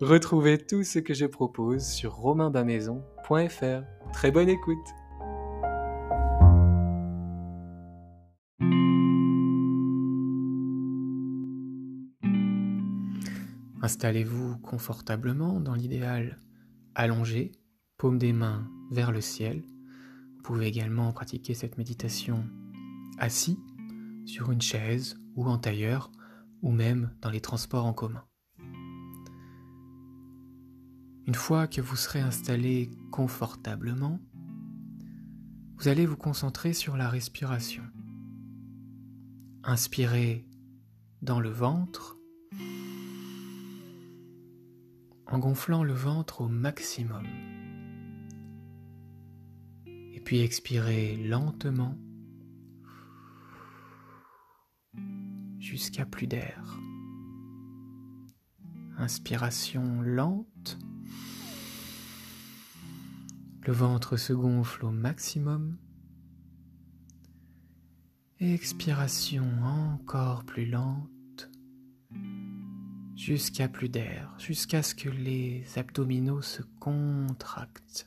Retrouvez tout ce que je propose sur romainbamaison.fr. Très bonne écoute Installez-vous confortablement dans l'idéal allongé, paume des mains vers le ciel. Vous pouvez également pratiquer cette méditation assis sur une chaise ou en tailleur ou même dans les transports en commun. Une fois que vous serez installé confortablement, vous allez vous concentrer sur la respiration. Inspirez dans le ventre en gonflant le ventre au maximum. Et puis expirez lentement jusqu'à plus d'air. Inspiration lente. Le ventre se gonfle au maximum. Expiration encore plus lente jusqu'à plus d'air, jusqu'à ce que les abdominaux se contractent.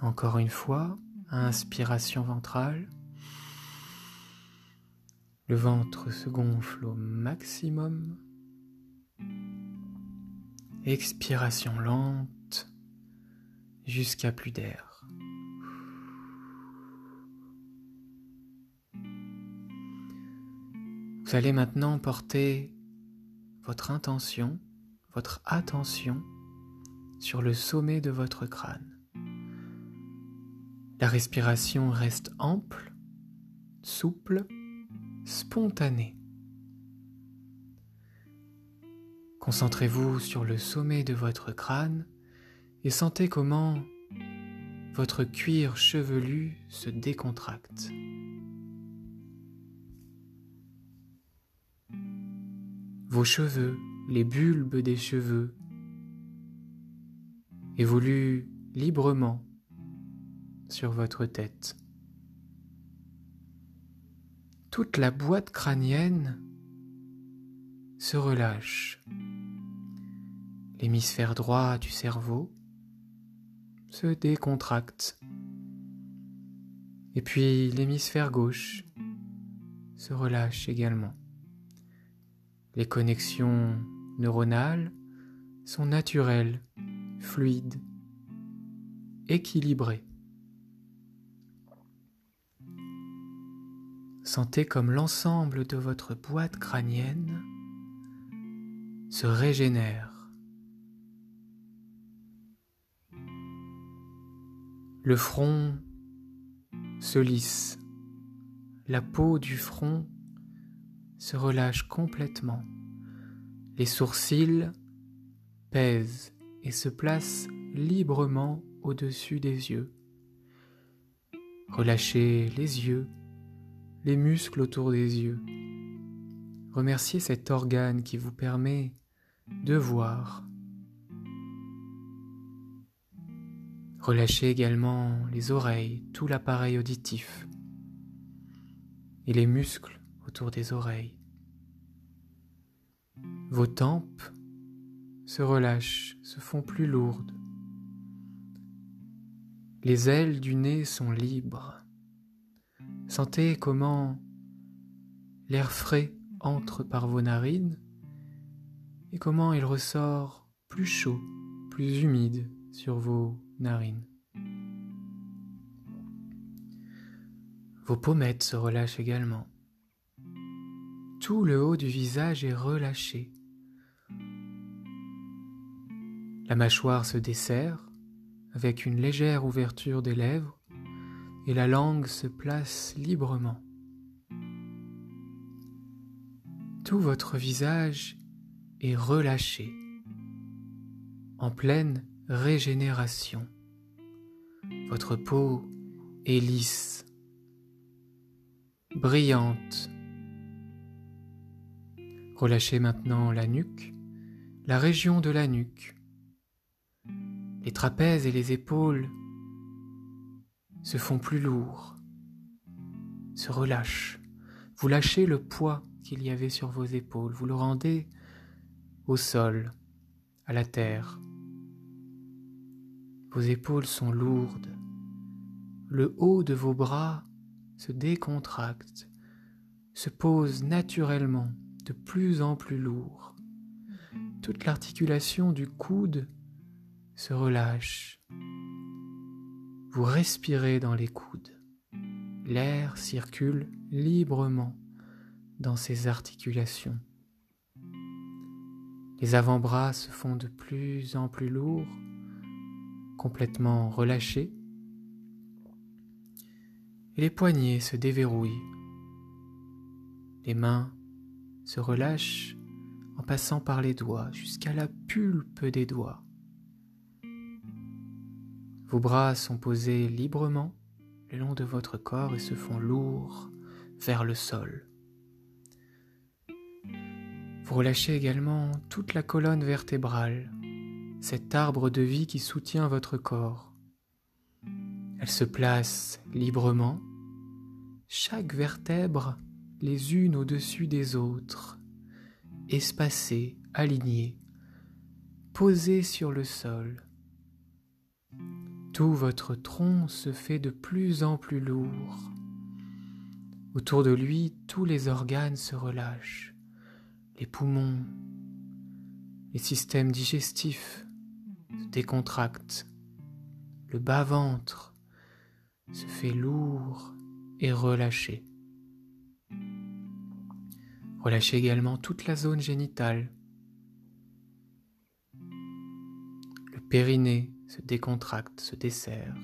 Encore une fois, inspiration ventrale. Le ventre se gonfle au maximum. Expiration lente jusqu'à plus d'air. Vous allez maintenant porter votre intention, votre attention sur le sommet de votre crâne. La respiration reste ample, souple, spontanée. Concentrez-vous sur le sommet de votre crâne et sentez comment votre cuir chevelu se décontracte. Vos cheveux, les bulbes des cheveux, évoluent librement sur votre tête. Toute la boîte crânienne se relâche. L'hémisphère droit du cerveau se décontracte. Et puis l'hémisphère gauche se relâche également. Les connexions neuronales sont naturelles, fluides, équilibrées. Sentez comme l'ensemble de votre boîte crânienne se régénère Le front se lisse, la peau du front se relâche complètement, les sourcils pèsent et se placent librement au-dessus des yeux. Relâchez les yeux, les muscles autour des yeux. Remerciez cet organe qui vous permet de voir, Relâchez également les oreilles, tout l'appareil auditif et les muscles autour des oreilles. Vos tempes se relâchent, se font plus lourdes. Les ailes du nez sont libres. Sentez comment l'air frais entre par vos narines et comment il ressort plus chaud, plus humide sur vos narines. Vos pommettes se relâchent également. Tout le haut du visage est relâché. La mâchoire se desserre avec une légère ouverture des lèvres et la langue se place librement. Tout votre visage est relâché, en pleine régénération. Votre peau est lisse, brillante. Relâchez maintenant la nuque, la région de la nuque. Les trapèzes et les épaules se font plus lourds, se relâchent. Vous lâchez le poids qu'il y avait sur vos épaules, vous le rendez au sol, à la terre. Vos épaules sont lourdes, le haut de vos bras se décontracte, se pose naturellement de plus en plus lourd. Toute l'articulation du coude se relâche, vous respirez dans les coudes. L'air circule librement dans ces articulations. Les avant-bras se font de plus en plus lourds, complètement relâchés. Et les poignets se déverrouillent. Les mains se relâchent en passant par les doigts jusqu'à la pulpe des doigts. Vos bras sont posés librement le long de votre corps et se font lourds vers le sol. Vous relâchez également toute la colonne vertébrale, cet arbre de vie qui soutient votre corps. Elle se place librement, chaque vertèbre les unes au-dessus des autres, espacées, alignées, posées sur le sol. Tout votre tronc se fait de plus en plus lourd. Autour de lui, tous les organes se relâchent, les poumons, les systèmes digestifs se décontractent, le bas-ventre se fait lourd et relâché. Relâchez également toute la zone génitale, le périnée se décontracte, se desserre.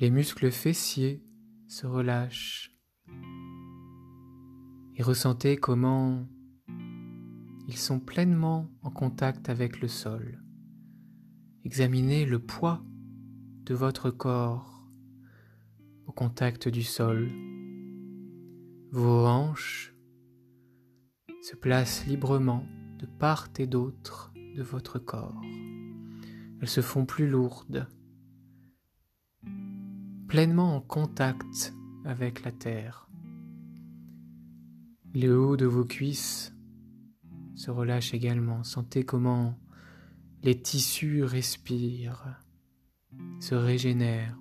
Les muscles fessiers se relâchent et ressentez comment ils sont pleinement en contact avec le sol. Examinez le poids de votre corps au contact du sol. Vos hanches se placent librement de part et d'autre de votre corps. Elles se font plus lourdes, pleinement en contact avec la terre. Le haut de vos cuisses se relâche également. Sentez comment les tissus respirent, se régénèrent.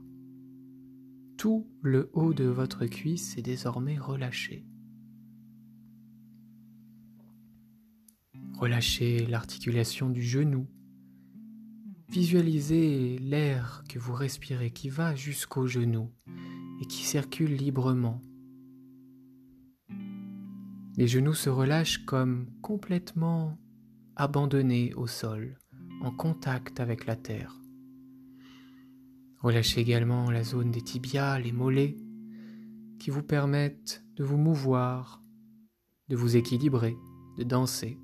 Tout le haut de votre cuisse est désormais relâché. Relâchez l'articulation du genou. Visualisez l'air que vous respirez qui va jusqu'au genou et qui circule librement. Les genoux se relâchent comme complètement abandonnés au sol, en contact avec la terre. Relâchez également la zone des tibias, les mollets, qui vous permettent de vous mouvoir, de vous équilibrer, de danser.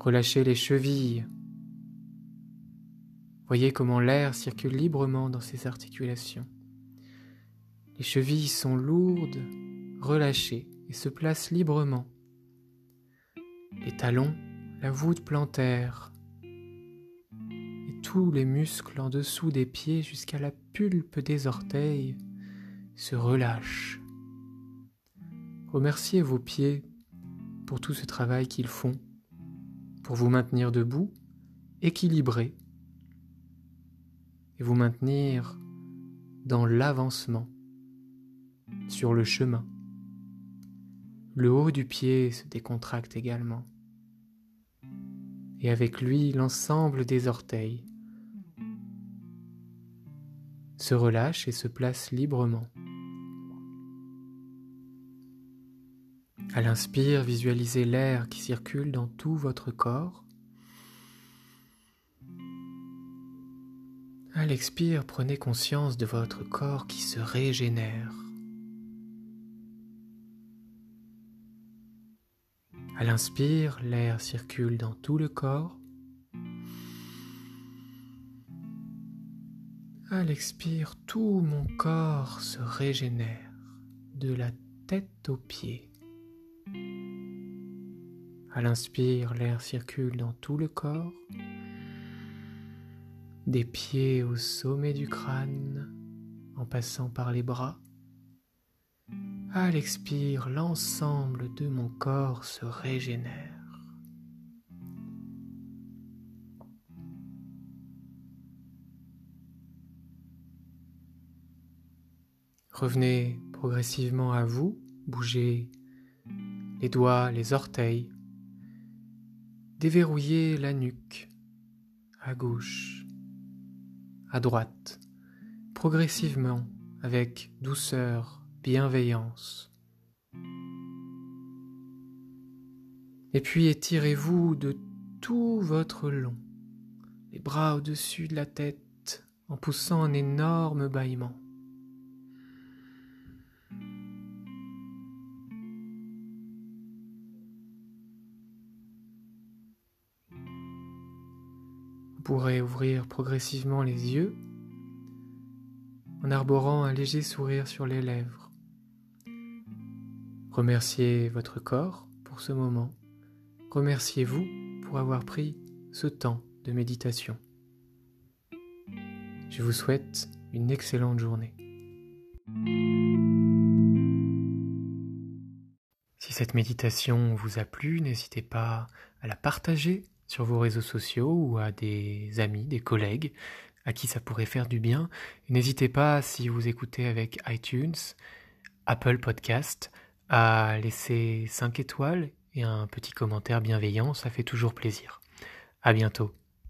Relâchez les chevilles. Voyez comment l'air circule librement dans ces articulations. Les chevilles sont lourdes, relâchées et se placent librement. Les talons, la voûte plantaire et tous les muscles en dessous des pieds jusqu'à la pulpe des orteils se relâchent. remerciez vos pieds pour tout ce travail qu'ils font, pour vous maintenir debout, équilibré, et vous maintenir dans l'avancement, sur le chemin. Le haut du pied se décontracte également, et avec lui l'ensemble des orteils se relâche et se place librement. À l'inspire, visualisez l'air qui circule dans tout votre corps. À l'expire, prenez conscience de votre corps qui se régénère. À l'inspire, l'air circule dans tout le corps. À l'expire, tout mon corps se régénère de la tête aux pieds. À l'inspire, l'air circule dans tout le corps, des pieds au sommet du crâne, en passant par les bras. À l'expire, l'ensemble de mon corps se régénère. Revenez progressivement à vous, bougez les doigts, les orteils, déverrouillez la nuque, à gauche, à droite, progressivement, avec douceur, bienveillance. Et puis étirez-vous de tout votre long, les bras au-dessus de la tête, en poussant un énorme bâillement. pourrez ouvrir progressivement les yeux en arborant un léger sourire sur les lèvres. Remerciez votre corps pour ce moment. Remerciez-vous pour avoir pris ce temps de méditation. Je vous souhaite une excellente journée. Si cette méditation vous a plu, n'hésitez pas à la partager sur vos réseaux sociaux ou à des amis, des collègues à qui ça pourrait faire du bien. N'hésitez pas, si vous écoutez avec iTunes, Apple Podcast, à laisser 5 étoiles et un petit commentaire bienveillant, ça fait toujours plaisir. À bientôt.